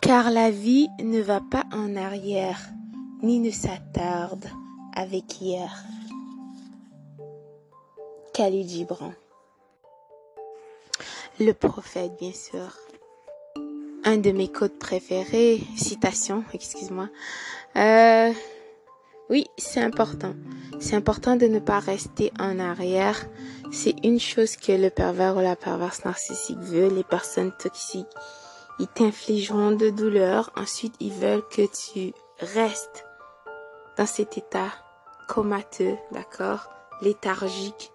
Car la vie ne va pas en arrière, ni ne s'attarde avec hier. Khalid Gibran. Le prophète, bien sûr. Un de mes codes préférés, citation, excuse-moi. Euh, oui, c'est important. C'est important de ne pas rester en arrière. C'est une chose que le pervers ou la perverse narcissique veut. Les personnes toxiques, ils t'infligeront de douleur. Ensuite, ils veulent que tu restes dans cet état comateux, d'accord, léthargique,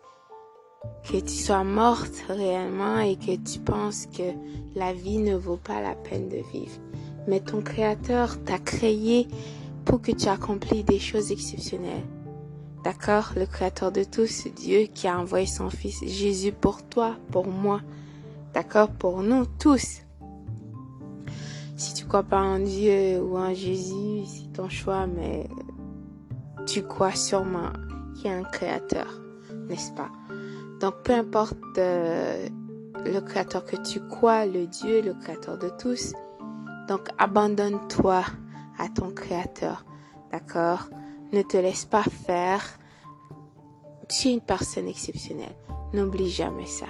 que tu sois morte réellement et que tu penses que la vie ne vaut pas la peine de vivre. Mais ton créateur t'a créé pour que tu accomplisses des choses exceptionnelles. D'accord? Le créateur de tous, Dieu qui a envoyé son fils Jésus pour toi, pour moi. D'accord? Pour nous tous. Crois pas en Dieu ou en Jésus, c'est ton choix, mais tu crois sûrement qu'il y a un créateur, n'est-ce pas? Donc peu importe euh, le créateur que tu crois, le Dieu, le créateur de tous, donc abandonne-toi à ton créateur, d'accord? Ne te laisse pas faire. Tu es une personne exceptionnelle. N'oublie jamais ça.